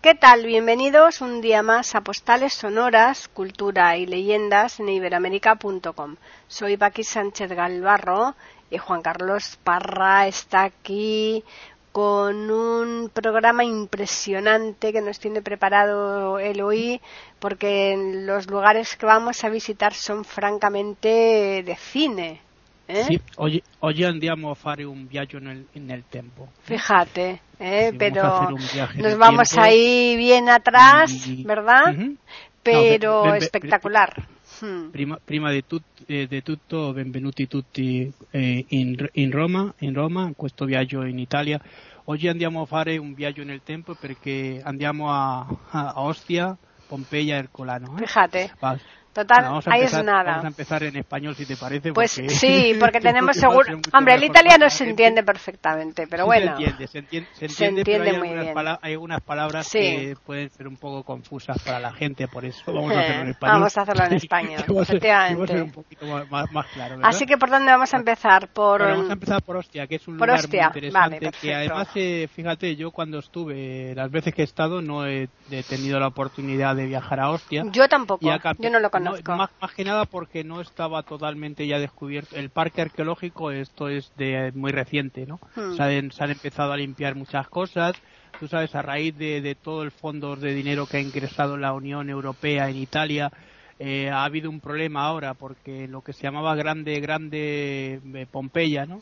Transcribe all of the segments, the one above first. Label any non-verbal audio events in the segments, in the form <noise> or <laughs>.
¿Qué tal? Bienvenidos un día más a Postales Sonoras, Cultura y Leyendas en iberoamérica.com. Soy Paqui Sánchez Galvarro y Juan Carlos Parra está aquí con un programa impresionante que nos tiene preparado el OI porque los lugares que vamos a visitar son francamente de cine. Eh? Sì, oggi, oggi, andiamo a fare un viaggio nel, nel tempo. Fíjate, eh, pero nos vamos tiempo. ahí bien atrás, y, ¿verdad? Uh -huh. Pero no, espectacular. Ben, prima, prima di, tut, eh, di, tutto, benvenuti tutti eh, in, in, Roma, in Roma, questo viaggio in Italia. Oggi andiamo a fare un viaggio nel tempo perché andiamo a, a Ostia, Pompeya, Ercolano. Eh? Fíjate. Va, Total, bueno, ahí empezar, es nada. Vamos a empezar en español, si te parece. Pues porque sí, <laughs> porque tenemos seguro. Hombre, el italiano se entiende perfectamente, pero sí bueno. Se entiende, se entiende, se entiende, se entiende pero muy hay, bien. hay algunas palabras sí. que pueden ser un poco confusas para la gente, por eso vamos a hacerlo en español. Vamos a hacerlo en <laughs> español, ser, efectivamente. que va a ser un poquito más, más, más claro. ¿verdad? Así que, ¿por dónde vamos a empezar? Por... Bueno, vamos a empezar por Ostia, que es un por lugar Ostia. muy interesante. Vale, que además, eh, fíjate, yo cuando estuve, las veces que he estado, no he, he tenido la oportunidad de viajar a Ostia. Yo tampoco, yo no lo conozco. Más, más que nada porque no estaba totalmente ya descubierto. El parque arqueológico, esto es de muy reciente, ¿no? Hmm. Se, han, se han empezado a limpiar muchas cosas. Tú sabes, a raíz de, de todo el fondo de dinero que ha ingresado la Unión Europea en Italia, eh, ha habido un problema ahora porque lo que se llamaba grande, grande eh, Pompeya, ¿no?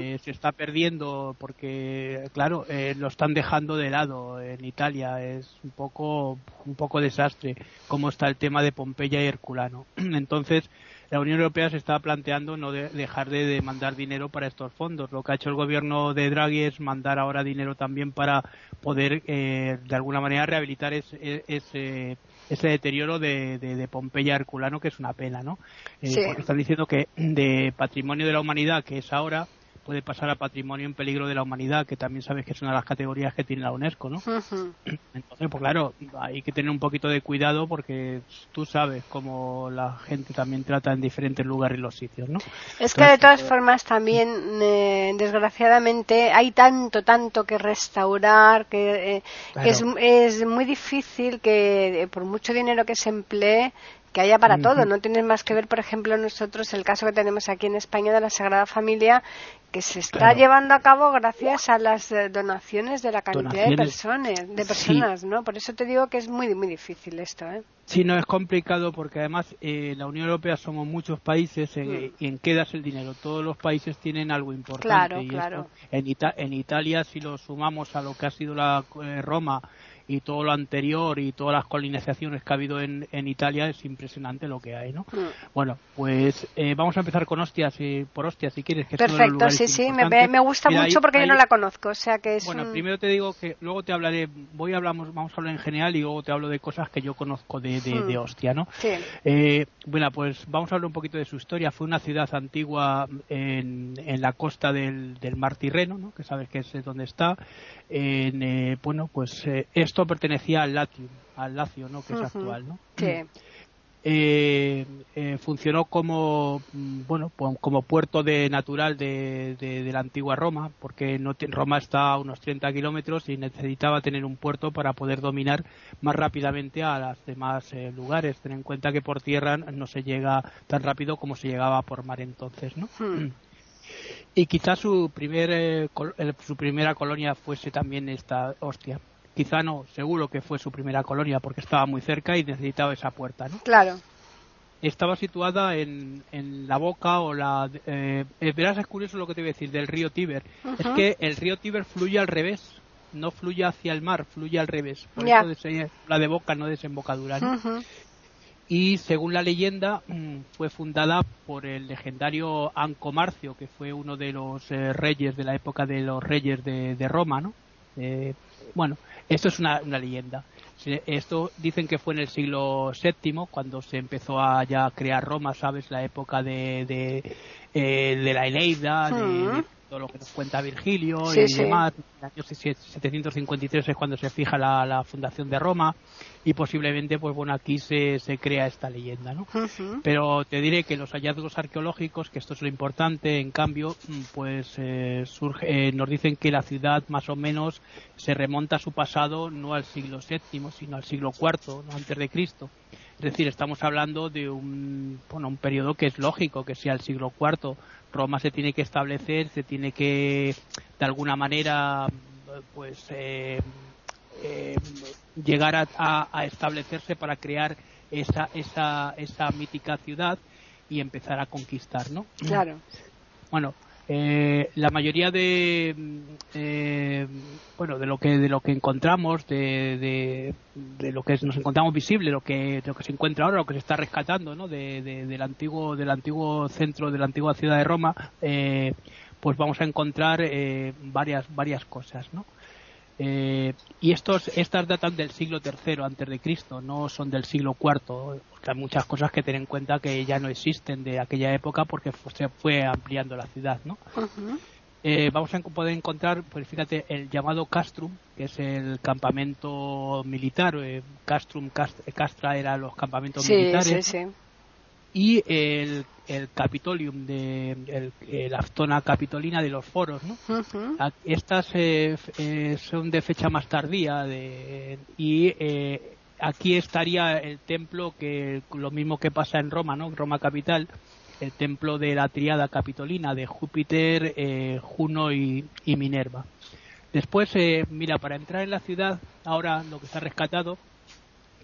Eh, se está perdiendo porque, claro, eh, lo están dejando de lado en Italia. Es un poco, un poco desastre cómo está el tema de Pompeya y Herculano. <clears throat> Entonces, la Unión Europea se está planteando no de- dejar de, de mandar dinero para estos fondos. Lo que ha hecho el gobierno de Draghi es mandar ahora dinero también para poder, eh, de alguna manera, rehabilitar ese, ese, ese deterioro de, de, de Pompeya Herculano, que es una pena, ¿no? Eh, Sí. Porque están diciendo que de patrimonio de la humanidad, que es ahora, puede pasar a patrimonio en peligro de la humanidad, que también sabes que es una de las categorías que tiene la UNESCO, ¿no? Entonces, pues claro, hay que tener un poquito de cuidado porque tú sabes cómo la gente también trata en diferentes lugares los sitios, ¿no? Es que de todas formas también, eh, desgraciadamente, hay tanto, tanto que restaurar que, eh, que es, es muy difícil que eh, por mucho dinero que se emplee que haya para todo. No tienes más que ver, por ejemplo, nosotros el caso que tenemos aquí en España de la Sagrada Familia, que se está Claro. llevando a cabo gracias a las eh, donaciones de la cantidad de personas, de Sí. personas, ¿no? Por eso te digo que es muy, muy difícil esto, ¿eh? Sí, no es complicado porque además eh, la Unión Europea somos muchos países eh, y en qué das el dinero. Todos los países tienen algo importante. Claro, y claro. esto, en, Ita- en Italia, si lo sumamos a lo que ha sido la eh, Roma y todo lo anterior y todas las colonizaciones que ha habido en, en Italia, es impresionante lo que hay, ¿no? Mm. Bueno, pues eh, vamos a empezar con hostias, y, por hostias, si quieres. Que Perfecto, sí, sí, me, me gusta Mira, mucho ahí- porque yo no la conozco, o sea que es bueno, un- primero te digo que luego te hablaré, voy a hablamos, vamos a hablar en general y luego te hablo de cosas que yo conozco de, de, de Hmm. Ostia, ¿no? Sí. Eh, bueno, pues vamos a hablar un poquito de su historia. Fue una ciudad antigua en, en la costa del, del Mar Tirreno, ¿no? que sabes que es eh, donde está. En, eh, bueno, pues eh, esto pertenecía al Latium, al Lacio, ¿no? que es actual, ¿no? Sí. <clears throat> eh, eh, funcionó como mm, bueno como puerto de natural de, de- de la antigua Roma porque no te- Roma está a unos 30 kilómetros y necesitaba tener un puerto para poder dominar más rápidamente a los demás eh, lugares ten en cuenta que por tierra no se llega tan rápido como se llegaba por mar entonces no Hmm. <clears throat> y quizás su primer eh, col- el- su primera colonia fuese también esta hostia quizá no seguro que fue su primera colonia porque estaba muy cerca y necesitaba esa puerta no Claro. estaba situada en, en la boca o la eh, verás es curioso lo que te voy a decir del río Tíber. Es que el río Tíber fluye al revés no fluye hacia el mar fluye al revés. Por Ya. eso la de boca no desembocadura y según la leyenda mm, fue fundada por el legendario Ancomarcio que fue uno de los eh, reyes de la época de los reyes de, de Roma no Eh, bueno, esto es una, leyenda. Esto dicen que fue en el siglo VII cuando se empezó a ya crear Roma, ¿sabes? La época de, de, eh, la Eneida, de, todo lo que nos cuenta Virgilio y demás. En el año 753 es cuando se fija la, fundación de Roma y posiblemente, pues bueno, aquí se, se crea esta leyenda, ¿no? Pero te diré que los hallazgos arqueológicos, que esto es lo importante, en cambio, mm, pues eh, surge, eh, nos dicen que la ciudad más o menos se remonta a su pasado no al siglo VII, sino al siglo IV, ¿no? antes de Cristo. Es decir, estamos hablando de un, bueno, un periodo que es lógico que sea el siglo IV. Roma se tiene que establecer, se tiene que, de alguna manera, pues, eh, eh, llegar a, establecerse para crear esa, esa, esa mítica ciudad y empezar a conquistar, ¿no? Claro. Bueno, eh, la mayoría de eh, bueno de lo que de lo que encontramos de, de, lo que nos encontramos visible lo que lo que se encuentra ahora lo que se está rescatando ¿no? de, del antiguo del antiguo centro de la antigua ciudad de Roma eh, pues vamos a encontrar varias varias cosas ¿no? Eh, y estos, estas datan del siglo III antes de Cristo, no son del siglo IV, porque hay muchas cosas que tener en cuenta que ya no existen de aquella época porque se fue ampliando la ciudad, ¿no? Eh, vamos a poder encontrar, pues fíjate, el llamado Castrum, que es el campamento militar. Eh, Castrum, Castra era los campamentos militares. Sí, sí y el, el Capitolium de el, la zona capitolina de los foros ¿no? estas eh, eh, son de fecha más tardía de, y eh, aquí estaría el templo que lo mismo que pasa en Roma no Roma capital el templo de la triada capitolina de Júpiter Juno y, y, Minerva. Después mira para entrar en la ciudad ahora lo que se ha rescatado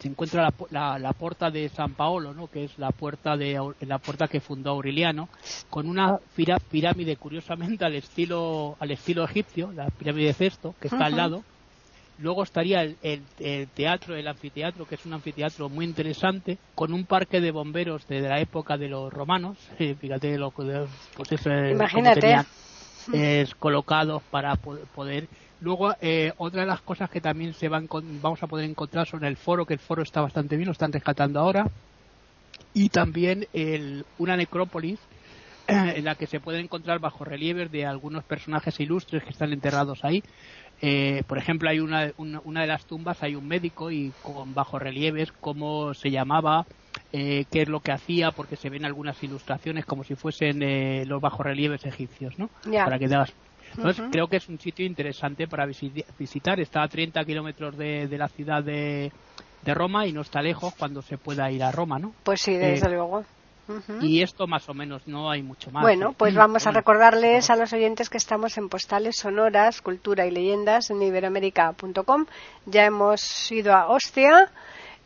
se encuentra la, la, puerta de San Paolo, ¿no? que es la puerta de la puerta que fundó Aureliano, con una pirámide curiosamente al estilo al estilo egipcio, la pirámide de Cesto, que está al lado. Luego estaría el, teatro, el anfiteatro, que es un anfiteatro muy interesante, con un parque de bomberos de, la época de los romanos. <laughs> fíjate lo que pues eso, Imagínate. Es colocados para poder. Luego, eh, otra de las cosas que también se van vamos a poder encontrar son el foro, que el foro está bastante bien, lo están rescatando ahora, y también el, una necrópolis en la que se pueden encontrar bajo relieves de algunos personajes ilustres que están enterrados ahí. Eh, por ejemplo, hay una, una, de las tumbas, hay un médico y con bajo relieves cómo se llamaba, eh, qué es lo que hacía, porque se ven algunas ilustraciones como si fuesen eh, los relieves egipcios, ¿no? Para que te entonces, creo que es un sitio interesante para visitar. Está a 30 kilómetros de, la ciudad de, Roma y no está lejos cuando se pueda ir a Roma, ¿no? Pues sí, desde eh, luego. Y esto más o menos, no hay mucho más. Bueno, ¿eh? pues vamos a recordarles a los oyentes que estamos en postales sonoras, cultura y leyendas en iberoamérica.com. Ya hemos ido a Ostia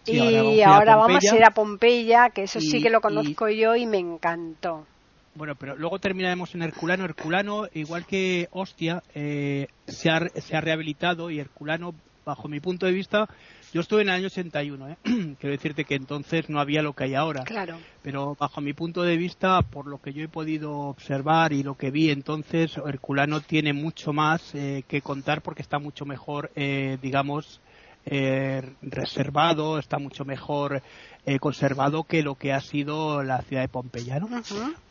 y ahora, vamos, a ir a Pompeya, que eso sí que lo conozco yo y me encantó. Bueno, pero luego terminaremos en Herculano. Herculano, igual que Ostia, eh, se, ha, se ha rehabilitado y Herculano, bajo mi punto de vista, yo estuve en el año 81, ¿eh? <clears throat> quiero decirte que entonces no había lo que hay ahora. Claro. Pero bajo mi punto de vista, por lo que yo he podido observar y lo que vi entonces, Herculano tiene mucho más eh, que contar porque está mucho mejor, eh, digamos, eh, reservado, está mucho mejor eh, conservado que lo que ha sido la ciudad de Pompeya. ¿no?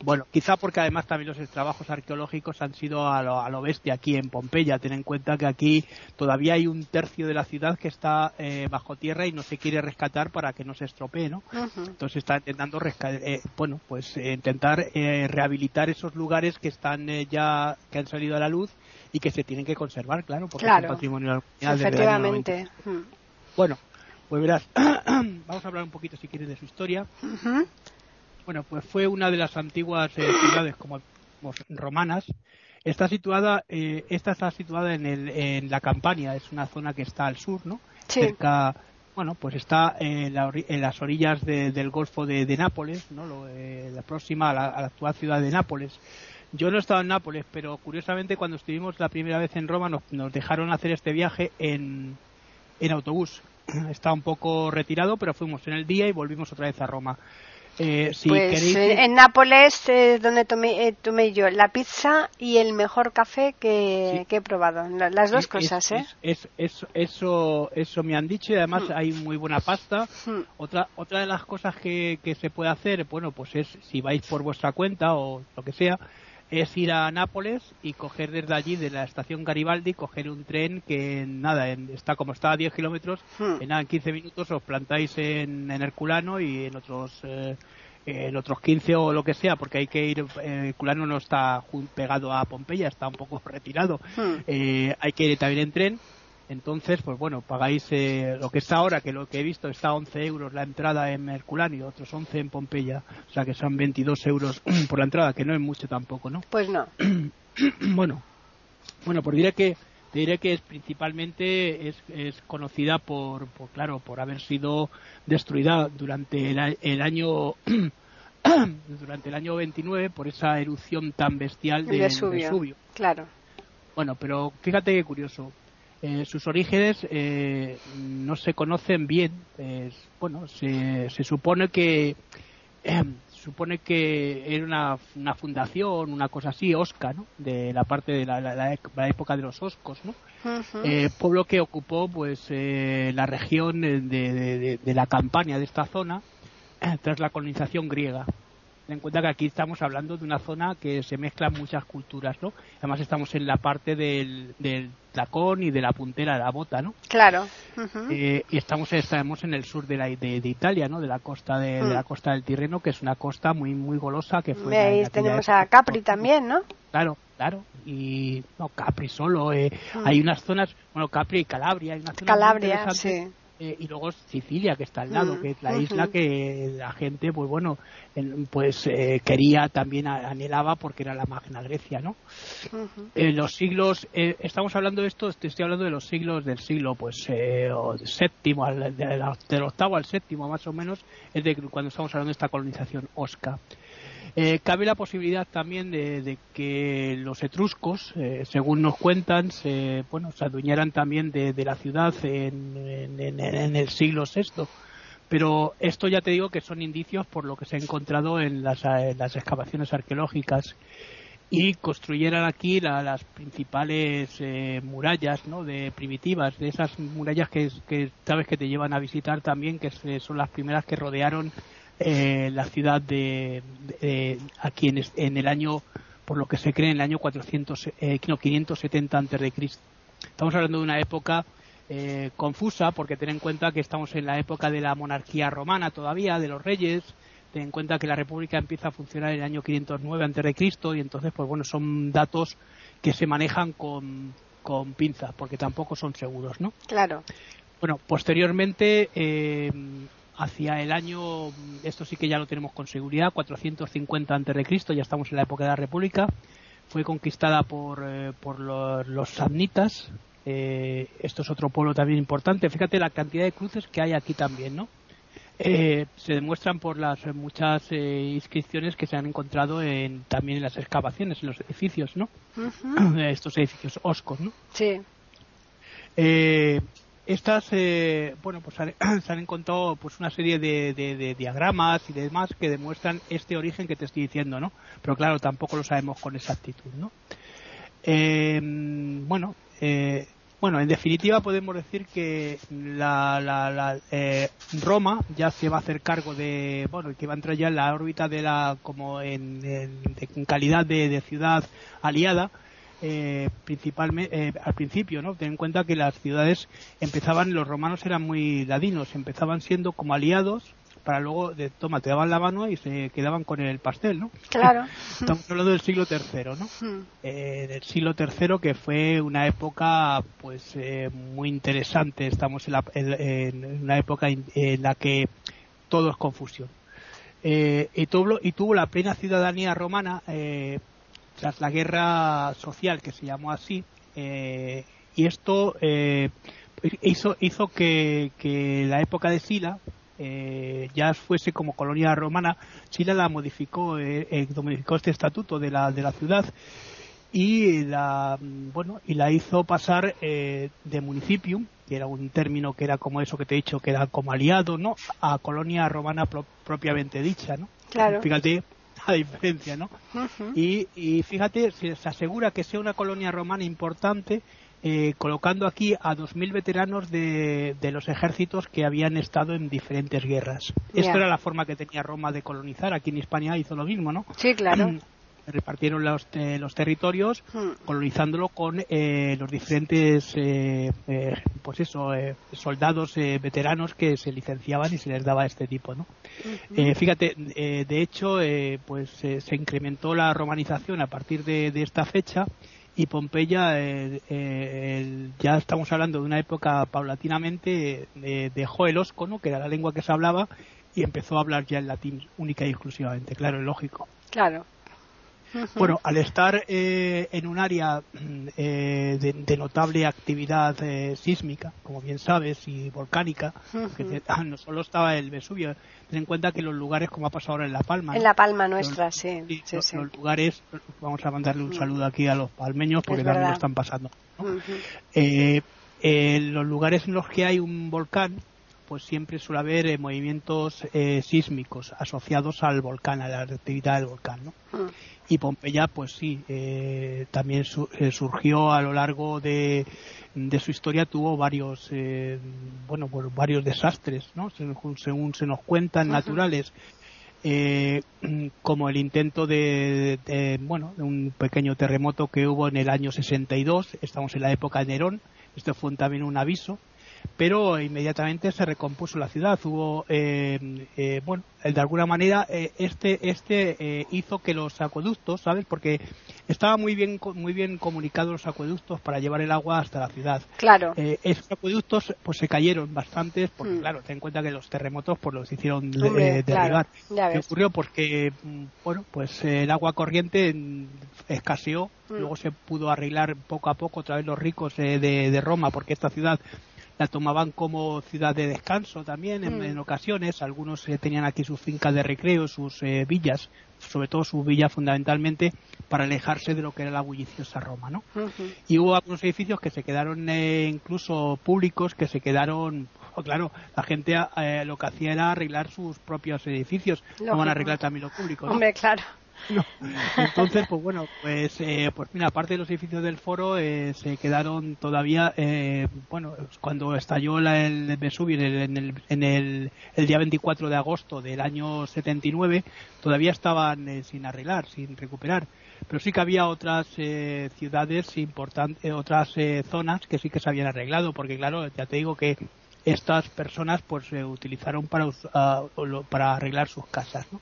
Bueno, quizá porque además también los trabajos arqueológicos han sido a lo, a lo bestia aquí en Pompeya. Ten en cuenta que aquí todavía hay un tercio de la ciudad que está eh, bajo tierra y no se quiere rescatar para que no se estropee. ¿no? Entonces está intentando eh, bueno, pues intentar rehabilitar esos lugares que están ya que han salido a la luz y que se tienen que conservar, claro, porque es un patrimonio Efectivamente. Bueno, pues verás, <clears throat> vamos a hablar un poquito si quieres de su historia. Bueno, pues fue una de las antiguas eh, ciudades como, romanas. Está situada, eh, esta está situada en, el, en la Campania, es una zona que está al sur, ¿no? Cerca, bueno, pues está en, las orillas del Golfo de, Nápoles, ¿no? Eh, la próxima a la, actual ciudad de Nápoles. Yo no he estado en Nápoles, pero curiosamente cuando estuvimos la primera vez en Roma nos, nos dejaron hacer este viaje en, en autobús <clears throat> está un poco retirado, pero fuimos en el día y volvimos otra vez a Roma. Eh, pues en Nápoles es donde tomé, tomé, yo la pizza y el mejor café que, he probado. Las dos cosas, ¿eh? Es, eso, eso me han dicho y además hmm. hay muy buena pasta. Hmm. Otra, otra de las cosas que, que se puede hacer, bueno, pues es si vais por vuestra cuenta o lo que sea, es ir a Nápoles y coger desde allí, de la estación Garibaldi, coger un tren que nada, está como está a 10 kilómetros, hmm. en nada, en 15 minutos os plantáis en, Herculano y en otros eh, en otros 15 o lo que sea, porque hay que ir, eh, Herculano no está pegado a Pompeya, está un poco <laughs> retirado, hmm. eh, hay que ir también en tren entonces, pues bueno, pagáis eh, lo que está ahora, que lo que he visto está a 11 euros la entrada en Herculano y otros 11 en Pompeya. O sea que son 22 euros <clears throat> por la entrada, que no es mucho tampoco, ¿no? Pues no. <clears throat> bueno, bueno, pues diré que te diré que es principalmente es, es conocida por, por, claro, por haber sido destruida durante el, el año <clears throat> durante el año 29 por esa erupción tan bestial de Vesubio. Claro. Bueno, pero fíjate qué curioso. Eh, sus orígenes eh, no se conocen bien. bueno, se, se, supone que eh, supone que era una, una, fundación, una cosa así, Osca, ¿no? De la parte de la, la, época de los Oscos, ¿no? pueblo que ocupó, pues, la región de, de, de, la campaña de esta zona tras la colonización griega ten en cuenta que aquí estamos hablando de una zona que se mezclan muchas culturas, ¿no? Además estamos en la parte del, del tacón y de la puntera de la bota, ¿no? Claro. Eh, y estamos, estamos en el sur de, la, de, Italia, ¿no? De la costa de, la mm. costa del Tirreno, que es una costa muy muy golosa que fue. Ahí tenemos a Capri también, ¿no? Claro, claro. Y no Capri solo. Eh, mm. Hay unas zonas, bueno Capri y Calabria, hay unas zonas Calabria, sí eh, y luego Sicilia que está al lado mm, que es la isla que la gente pues bueno pues eh, quería también anhelaba porque era la magna Grecia no en los siglos eh, estamos hablando de esto estoy hablando de los siglos del siglo pues séptimo del octavo al séptimo más o menos es de cuando estamos hablando de esta colonización osca eh, cabe la posibilidad también de, que los etruscos, eh, según nos cuentan, se, bueno, se adueñaran también de, la ciudad en, el siglo VI. Pero esto ya te digo que son indicios por lo que se ha encontrado en las, excavaciones arqueológicas y construyeran aquí las principales eh, murallas ¿no? de primitivas, de esas murallas que, que sabes que te llevan a visitar también, que son las primeras que rodearon eh, la ciudad de, aquí en, en, el año, por lo que se cree, en el año 400, eh, 570 antes de Cristo. Estamos hablando de una época eh, confusa porque ten en cuenta que estamos en la época de la monarquía romana todavía, de los reyes. Ten en cuenta que la república empieza a funcionar en el año 509 antes de Cristo y entonces, pues bueno, son datos que se manejan con, con pinzas porque tampoco son seguros, ¿no? Claro. Bueno, posteriormente eh, hacia el año, esto sí que ya lo tenemos con seguridad, 450 a.C., ya estamos en la época de la República, fue conquistada por, eh, por los, samnitas, eh, esto es otro pueblo también importante, fíjate la cantidad de cruces que hay aquí también, ¿no? Eh, se demuestran por las muchas inscripciones que se han encontrado en, también en las excavaciones, en los edificios, ¿no? <clears throat> Estos edificios oscos, ¿no? Sí. Estas, eh, bueno, pues <clears throat> se han encontrado pues una serie de, diagramas y demás que demuestran este origen que te estoy diciendo, ¿no? Pero claro, tampoco lo sabemos con exactitud, ¿no? Eh, bueno, eh, bueno, en definitiva podemos decir que la, Roma ya se va a hacer cargo de, bueno, que va a entrar ya en la órbita de la, como en, en calidad de ciudad aliada, eh, principalmente eh, al principio, ¿no? Ten en cuenta que las ciudades empezaban, los romanos eran muy ladinos, empezaban siendo como aliados para luego, de, toma, te daban la mano y se quedaban con el pastel, ¿no? Claro. <laughs> Estamos hablando del siglo III, ¿no? Hmm. Eh, del siglo III que fue una época, pues, eh, muy interesante. Estamos en, la, en, una época en, la que todo es confusión. y, tuvo, y tuvo la plena ciudadanía romana eh, tras la guerra social que se llamó así eh, y esto eh, hizo hizo que, la época de Sila eh, ya fuese como colonia romana Sila la modificó modificó este estatuto de la de la ciudad y la bueno y la hizo pasar de municipio que era un término que era como eso que te he dicho, que era como aliado, ¿no? A colonia romana propiamente dicha, ¿no? Claro. Fíjate la diferencia, ¿no? y, y, fíjate, se, se, asegura que sea una colonia romana importante, eh, colocando aquí a 2.000 veteranos de, de, los ejércitos que habían estado en diferentes guerras. Esto era la forma que tenía Roma de colonizar. Aquí en España hizo lo mismo, ¿no? Sí, claro. <clears throat> repartieron los, eh, los territorios hmm. colonizándolo con eh, los diferentes eh, pues eso soldados veteranos que se licenciaban y se les daba este tipo no fíjate de hecho pues se incrementó la romanización a partir de, esta fecha y Pompeya ya estamos hablando de una época paulatinamente dejó el osco que era la lengua que se hablaba y empezó a hablar ya el latín única y exclusivamente. Claro lógico. Claro bueno, al estar eh, en un área mm, eh, de, notable actividad eh, sísmica, como bien sabes, y volcánica, ah, no solo estaba el Vesubio, ten en cuenta que los lugares, como ha pasado ahora en La Palma. En La Palma nuestra, sí. los, lugares, vamos a mandarle un saludo aquí a los palmeños porque también lo están pasando. los lugares en los que hay un volcán, pues siempre suele haber movimientos sísmicos asociados al volcán, a la actividad del volcán, ¿no? Y Pompeya pues sí eh, también eh, surgió a lo largo de, de su historia tuvo varios eh, bueno pues varios desastres no según, se nos cuentan naturales. <clears throat> Como el intento de, de, bueno de un pequeño terremoto que hubo en el año 62 estamos en la época de Nerón esto fue también un aviso pero inmediatamente se recompuso la ciudad. Hubo, eh, eh, bueno, de alguna manera eh, este este hizo que los acueductos, ¿sabes? Porque estaba muy bien muy bien comunicados los acueductos para llevar el agua hasta la ciudad. Claro. esos acueductos pues se cayeron bastantes porque mm. claro, ten en cuenta que los terremotos pues los hicieron derribar. ¿Qué ocurrió? Porque mm, bueno, pues el agua corriente escaseó, mm. luego se pudo arreglar poco a poco otra vez los ricos de, de Roma porque esta ciudad la tomaban como ciudad de descanso también en, mm. ocasiones. Algunos eh, tenían aquí sus fincas de recreo, sus eh, villas, sobre todo sus villas fundamentalmente para alejarse de lo que era la bulliciosa Roma, ¿no? Y hubo algunos edificios que se quedaron eh, incluso públicos, que se quedaron, oh, claro, la gente lo que hacía era arreglar sus propios edificios, no van a arreglar también los públicos. Hombre, claro. <laughs> Entonces, pues bueno, pues, eh, pues mira, aparte de los edificios del foro, eh, se quedaron todavía, eh, bueno, cuando estalló la, el Vesubio en, el, en, el, el, día 24 de agosto del año 79, todavía estaban sin arreglar, sin recuperar. Pero sí que había otras ciudades importantes, otras zonas que sí que se habían arreglado, porque claro, ya te digo que estas personas pues se utilizaron para, para arreglar sus casas, ¿no?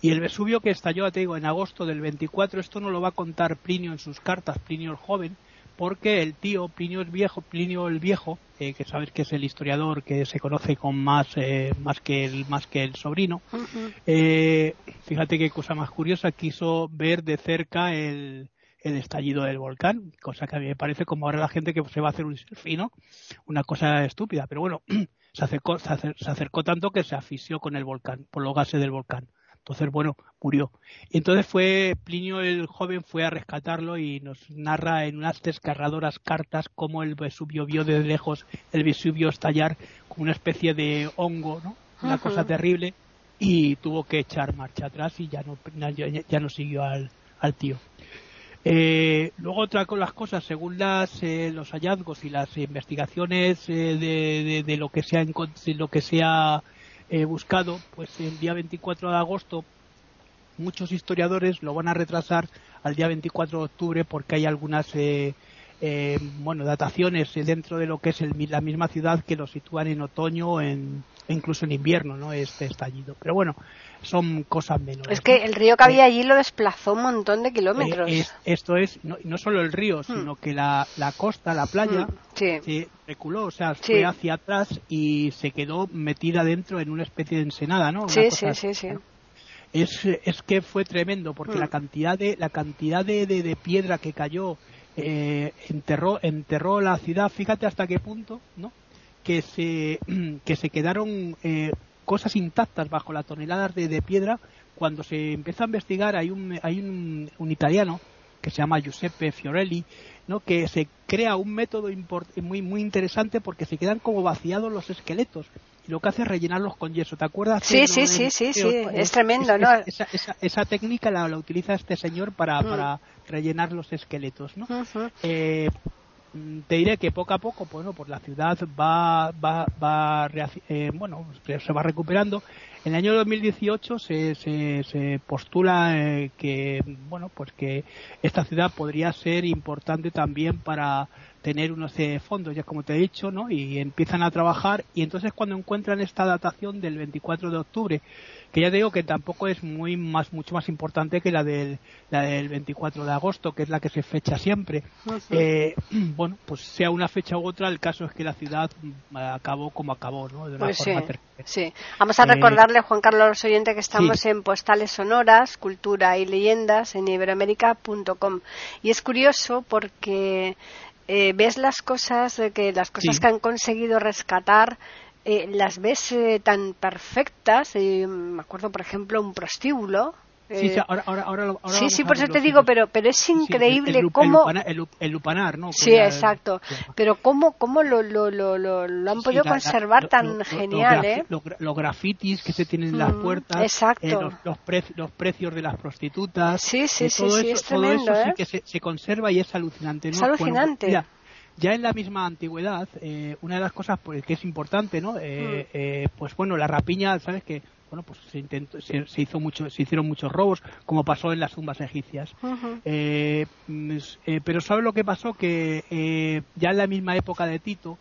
Y el Vesubio que estalló, te digo, en agosto del 24, esto no lo va a contar Plinio en sus cartas, Plinio el joven, porque el tío Plinio el viejo, Plinio el viejo, eh, que sabes que es el historiador que se conoce con más eh, más que el más que el sobrino, eh, fíjate qué cosa más curiosa quiso ver de cerca el, el estallido del volcán, cosa que a mí me parece como ahora la gente que se va a hacer un selfie, Una cosa estúpida, pero bueno, <clears throat> se acercó, se acercó tanto que se asfixió con el volcán, por los gases del volcán. Entonces, bueno, murió. Y entonces fue, Plinio el joven fue a rescatarlo y nos narra en unas descarradoras cartas cómo el Vesubio vio desde lejos el Vesubio estallar como una especie de hongo, ¿no? Una cosa terrible y tuvo que echar marcha atrás y ya no, ya, no siguió al, al tío. Eh, luego otra con las cosas, según las, eh, los hallazgos y las investigaciones eh, de, de, lo que sea, de lo que sea he buscado, pues el día 24 de agosto muchos historiadores lo van a retrasar al día 24 de octubre porque hay algunas eh, eh, bueno dataciones dentro de lo que es la misma ciudad que lo sitúan en otoño en, incluso en invierno no este estallido. Pero bueno son cosas menores es que el río que había allí lo desplazó un montón de kilómetros. eh, esto es no, solo el río hmm. sino que la, la costa la playa hmm, se reculó o sea fue hacia atrás y se quedó metida dentro en una especie de ensenada no sí sí sí sí. es, es que fue tremendo porque hmm. la cantidad de la cantidad de, de piedra que cayó eh, enterró, enterró la ciudad, fíjate hasta qué punto, ¿no? Que se, <clears throat> que se quedaron eh, cosas intactas bajo las toneladas de, piedra. Cuando se empieza a investigar, hay un, hay un, italiano que se llama Giuseppe Fiorelli, ¿no? que se crea un método muy, muy interesante porque se quedan como vaciados los esqueletos y lo que hace es rellenarlos con yeso. ¿Te acuerdas? Sí, sí, sí, sí, sí, es tremendo, ¿no? Esa, esa, esa, técnica la, utiliza este señor para, mm. para rellenar los esqueletos, ¿no? Mm, te diré que poco a poco, bueno, pues la ciudad va, va, va eh, bueno, se va recuperando. En el año 2018 se, se, se postula eh, que, bueno, pues que esta ciudad podría ser importante también para tener unos eh, fondos, ya como te he dicho, ¿no? Y empiezan a trabajar y entonces cuando encuentran esta datación del 24 de octubre, que ya digo que tampoco es muy más mucho más importante que la del, la del 24 de agosto, que es la que se fecha siempre. Eh, <clears throat> bueno, pues sea una fecha u otra, el caso es que la ciudad mm, acabó como acabó, ¿no? De pues sí, Vamos a eh, recordarle, Juan Carlos Oyente, que estamos en Postales Sonoras, Cultura y Leyendas en iberoamérica.com. Y es curioso porque eh, ves las cosas, que las cosas que han conseguido rescatar eh, las ves eh, tan perfectas. Eh, me acuerdo, por ejemplo, un prostíbulo. Sí, sí, ahora, ahora, ahora, sí, sí, por eso te digo, pero, pero es increíble cómo... El, lupanar, ¿no? Sí, exacto. Pero cómo, cómo lo, lo, lo, lo, han podido conservar tan genial, ¿eh? Los grafitis que se tienen en las mm, puertas. Exacto. los, los, precios de las prostitutas. Sí, sí, sí, sí, es tremendo, todo eso sí que se, se, conserva y es alucinante, ¿no? Es alucinante ya en la misma antigüedad, eh, una de las cosas pues, que es importante, ¿no? Eh, mm. eh, pues bueno, la rapiña, ¿sabes que bueno, pues se, intentó, se, hizo mucho, se hicieron muchos robos, como pasó en las tumbas egipcias. Mm, pero ¿sabes lo que pasó? Que ya en la misma época de Tito,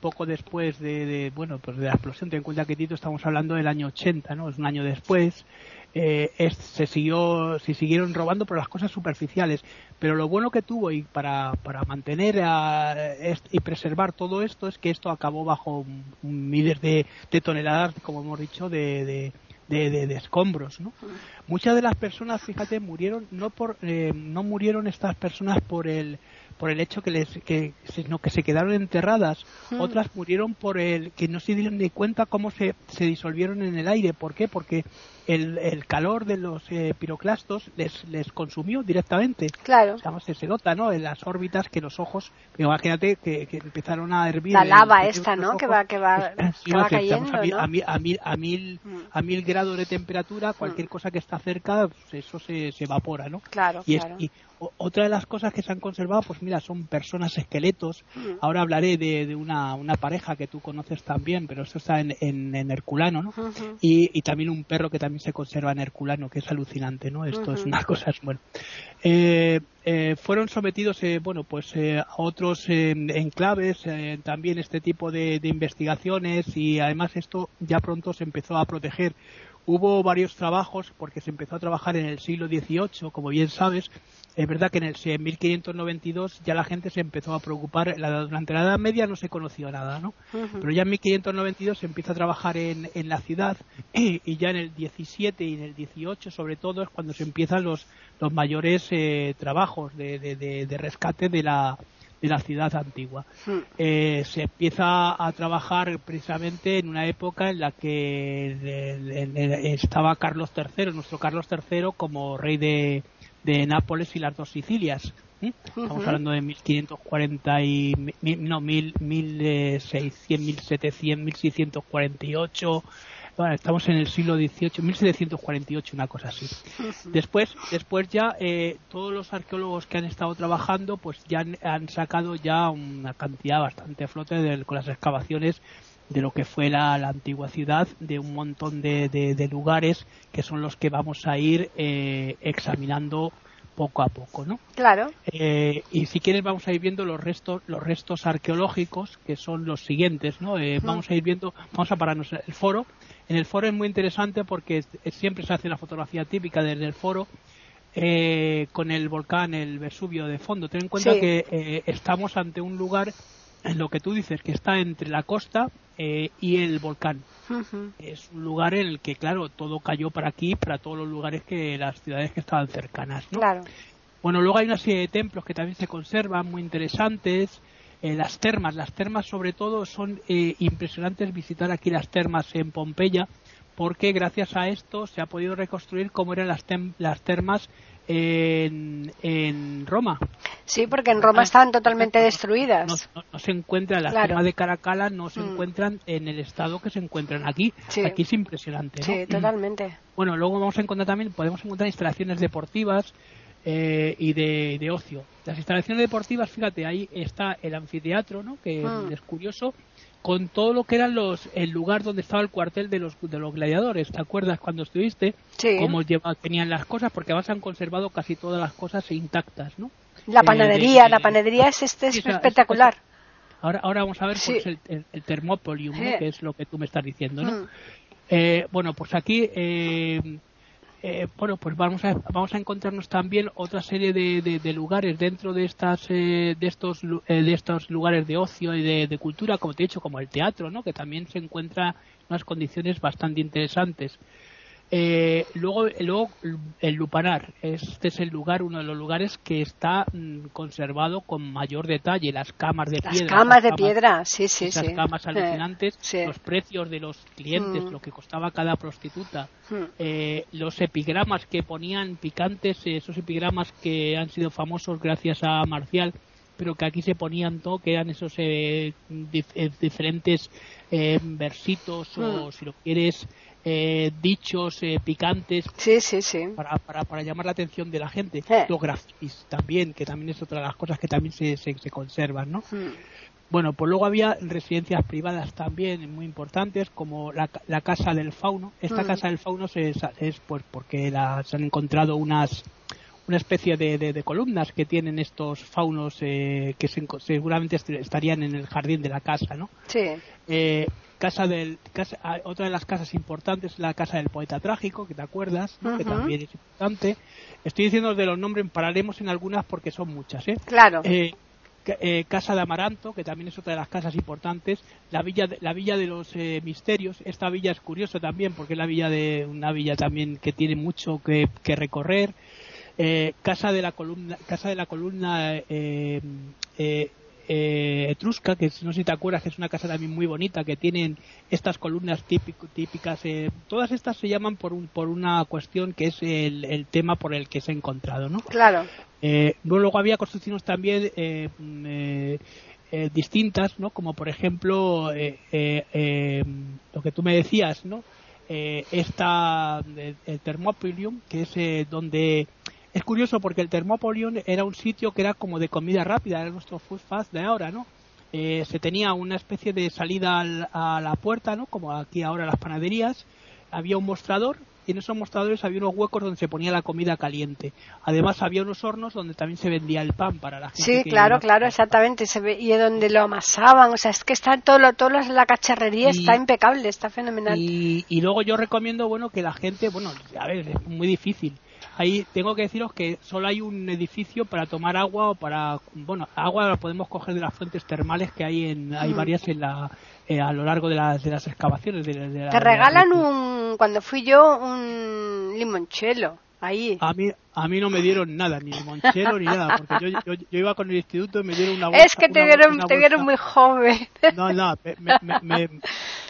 poco después de, bueno, pues de la explosión, ten en cuenta que Tito estamos hablando del año 80, ¿no? Es un año después. Eh, se siguió se siguieron robando por las cosas superficiales pero lo bueno que tuvo y para, para mantener y preservar todo esto es que esto acabó bajo miles de, toneladas como hemos dicho de, de escombros ¿no? muchas de las personas fíjate murieron no por eh, no murieron estas personas por el por el hecho que les que sino que se quedaron enterradas otras murieron por el que no se dieron ni cuenta cómo se, se disolvieron en el aire ¿por qué? porque el, el calor de los eh, piroclastos les, les consumió directamente. Claro. O se, nota, ¿no? En las órbitas que los ojos, imagínate que, que empezaron a hervir. La lava esta, ¿no? que va, que va, que va cayendo, a, mil, a, mil, a, mil, a, mil, grados de temperatura, cualquier mm. cosa que está cerca, pues eso se, se evapora, ¿no? Claro, y, claro. y otra de las cosas que se han conservado, pues mira, son personas esqueletos. Mm. Ahora hablaré de, de una, una, pareja que tú conoces también, pero eso está en, en, en Herculano, ¿no? y, y, también un perro que también se conserva en Herculano, que es alucinante, ¿no? Esto es una <laughs> cosa, bueno. Eh, eh, fueron sometidos, eh, bueno, pues a otros enclaves, también este tipo de, de investigaciones y además esto ya pronto se empezó a proteger hubo varios trabajos porque se empezó a trabajar en el siglo XVIII, como bien sabes, es verdad que en el 1592 ya la gente se empezó a preocupar, durante la Edad Media no se conoció nada, ¿no? Pero ya en 1592 se empieza a trabajar en, en la ciudad y, ya en el 17 y en el 18 sobre todo es cuando se empiezan los, los mayores eh, trabajos de, de, rescate de la, de la ciudad antigua. Eh, se empieza a trabajar precisamente en una época en la que estaba Carlos III, nuestro Carlos III, como rey de, de Nápoles y las dos Sicilias. Estamos hablando de 1540 y no, 1600, 1700, 1648. Bueno, estamos en el siglo XVIII, 1748, una cosa así. Después, después ya eh, todos los arqueólogos que han estado trabajando, pues ya han, sacado ya una cantidad bastante flote de, con las excavaciones de lo que fue la, antigua ciudad, de un montón de, de, lugares que son los que vamos a ir eh, examinando poco a poco, ¿no? Claro. Eh, y si quieres vamos a ir viendo los restos, los restos arqueológicos que son los siguientes, ¿no? Eh, vamos a ir viendo, vamos a pararnos el foro. En el foro es muy interesante porque siempre se hace la fotografía típica desde el foro con el volcán, el Vesubio de fondo. Ten en cuenta que estamos ante un lugar en lo que tú dices, que está entre la costa eh, y el volcán. Es un lugar en el que, claro, todo cayó para aquí, para todos los lugares que las ciudades que estaban cercanas, ¿no? Claro. Bueno, luego hay una serie de templos que también se conservan, muy interesantes. Eh, las termas, las termas sobre todo son eh, impresionantes visitar aquí las termas en Pompeya, porque gracias a esto se ha podido reconstruir cómo eran las, las termas en, en Roma. Sí, porque en Roma estaban totalmente destruidas. No, se encuentran, las claro. de Caracalla no se mm. encuentran en el estado que se encuentran aquí. Aquí es impresionante. ¿no? Sí, totalmente. Bueno, luego vamos a encontrar también, podemos encontrar instalaciones deportivas eh, y de, de, ocio. Las instalaciones deportivas, fíjate, ahí está el anfiteatro, ¿no? que mm. es curioso, con todo lo que eran los el lugar donde estaba el cuartel de los de los gladiadores. Te acuerdas cuando estuviste sí. cómo tenían las cosas porque además han conservado casi todas las cosas intactas no la panadería eh, la panadería es este es espectacular. ahora ahora vamos a ver pues, el, el, el, Thermopolium ¿no? que es lo que tú me estás diciendo no mm. eh, bueno pues aquí eh, eh, bueno, pues vamos a, vamos a encontrarnos también otra serie de, de, lugares dentro de estas eh, de estos eh, de estos lugares de ocio y de, cultura, como te he dicho, como el teatro, ¿no? Que también se encuentra en unas condiciones bastante interesantes. Eh, luego, luego el Lupanar, este es el lugar, uno de los lugares que está mm, conservado con mayor detalle, las camas de piedra. Las camas de piedra, sí, sí, esas sí. camas alucinantes, los precios de los clientes, Mm. lo que costaba cada prostituta, eh, los epigramas que ponían picantes, esos epigramas que han sido famosos gracias a Marcial, pero que aquí se ponían todo, que eran esos eh, dif- eh, diferentes eh, versitos o, Mm. si lo quieres, eh, dichos eh, picantes Sí, sí, sí. para, para, para llamar la atención de la gente. Eh. Los grafitis también, que también es otra de las cosas que también se, se, se conservan, ¿no? Mm. Bueno, pues luego había residencias privadas también muy importantes, como la, la Casa del Fauno. Esta Mm. Casa del Fauno se, es pues porque la- se han encontrado unas una especie de, de- de columnas que tienen estos faunos eh, que se seguramente est- estarían en el jardín de la casa, ¿no? Sí. Eh, casa del casa, ah, otra de las casas importantes es la casa del poeta trágico que te acuerdas que también es importante estoy diciendo de los nombres pararemos en algunas porque son muchas ¿eh? Claro. Eh, eh, casa de Amaranto que también es otra de las casas importantes la villa de, la villa de los eh, misterios esta villa es curiosa también porque es la villa de una villa también que tiene mucho que, que recorrer eh, casa de la columna casa de la columna eh, etrusca que no sé si te acuerdas que es una casa también muy bonita que tienen estas columnas típico, típicas eh, todas estas se llaman por un por una cuestión que es el, el tema por el que se ha encontrado no Claro. eh, luego había construcciones también eh, mm, eh, eh, distintas, ¿no? Como por ejemplo lo que tú me decías, ¿no? Eh, esta el, el Thermopolium, que es eh, donde es curioso porque el Thermopolium era un sitio que era como de comida rápida, era nuestro food fast de ahora, ¿no? Eh, se tenía una especie de salida al- a la puerta, ¿no? Como aquí ahora las panaderías, había un mostrador y en esos mostradores había unos huecos donde se ponía la comida caliente. Además había unos hornos donde también se vendía el pan para la gente. Sí, que claro, claro, exactamente. Se ve, y donde lo amasaban, o sea, es que está todo, lo, todo la cacharrería Y- está impecable, está fenomenal. Y, y luego yo recomiendo, bueno, que la gente, bueno, a ver, es muy difícil. Ahí tengo que deciros que solo hay un edificio para tomar agua o para, bueno, agua la podemos coger de las fuentes termales que hay en, hay Mm. varias en la, eh, a lo largo de las, de las excavaciones. De, de la- Te de la- regalan un, cuando fui yo, un limonchelo, ahí. A mí, a mí no me dieron nada, ni limonchero ni nada, porque yo, yo, yo iba con el instituto y me dieron una bolsa. es que te una- una te bolsa- muy joven. No, no, me, me, me,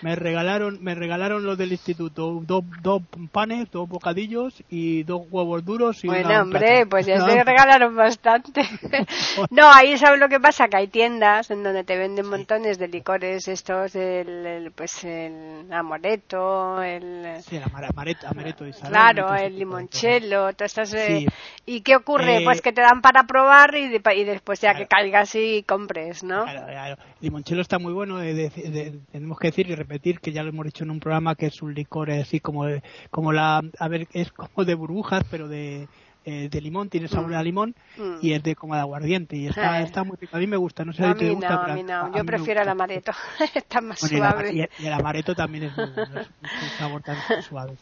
me regalaron, me regalaron los del instituto, dos, dos panes, dos bocadillos y dos huevos duros y Bueno, hombre, pues ya <laughs> te regalaron bastante. <laughs> no, ahí sabes lo que pasa, que hay tiendas en donde te venden montones de licores, estos, el, el, pues el amoreto, el... Sí, el amare- amareto, amareto y salón y Claro, el limoncello, todas estas... eh, Sí. ¿Y qué ocurre? Eh, pues que te dan para probar y, de- y después ya Claro. que caigas y compres, ¿no? Claro, claro. El limoncello está muy bueno. eh, de- de- tenemos que decir y repetir que ya lo hemos dicho en un programa que es un licor así como, de- como la, a ver, es como de burbujas, pero de, eh, de limón, tiene sabor Mm. a limón Mm. y es de como de aguardiente y está, Eh. está muy rico. A mí me gusta, no sé a si te mí gusta. no, a mí no. mí Yo prefiero el amaretto. <laughs> Está más Bueno, suave. y el- y el amaretto también es muy es un sabor tan suave.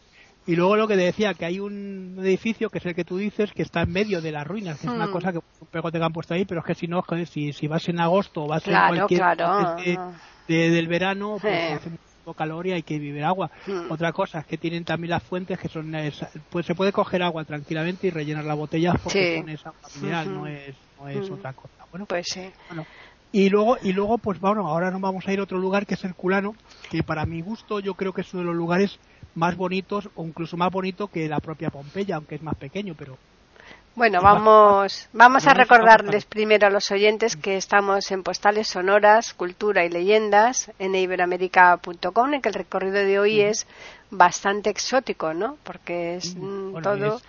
Y luego lo que te decía, que hay un edificio, que es el que tú dices, que está en medio de las ruinas, que es una Mm. cosa que un pego te han puesto ahí, pero es que si no, joder, si, si vas en agosto o vas Claro, en cualquier claro. mes de- de- del verano, pues Sí. hace mucho calor y hay que beber agua. Mm. Otra cosa es que tienen también las fuentes, que son, es- pues se puede coger agua tranquilamente y rellenar las botellas porque son es agua mineral, no es, no es Mm. otra cosa. Bueno, Pues sí. bueno, y luego, y luego, pues bueno, ahora nos vamos a ir a otro lugar que es el Culano, que para mi gusto yo creo que es uno de los lugares más bonitos o incluso más bonito que la propia Pompeya, aunque es más pequeño, pero Bueno, vamos, vamos a recordarles primero a los oyentes que estamos en Postales Sonoras, Cultura y Leyendas en iberoamérica.com, en que el recorrido de hoy es bastante exótico, ¿no? Porque es mm, todo...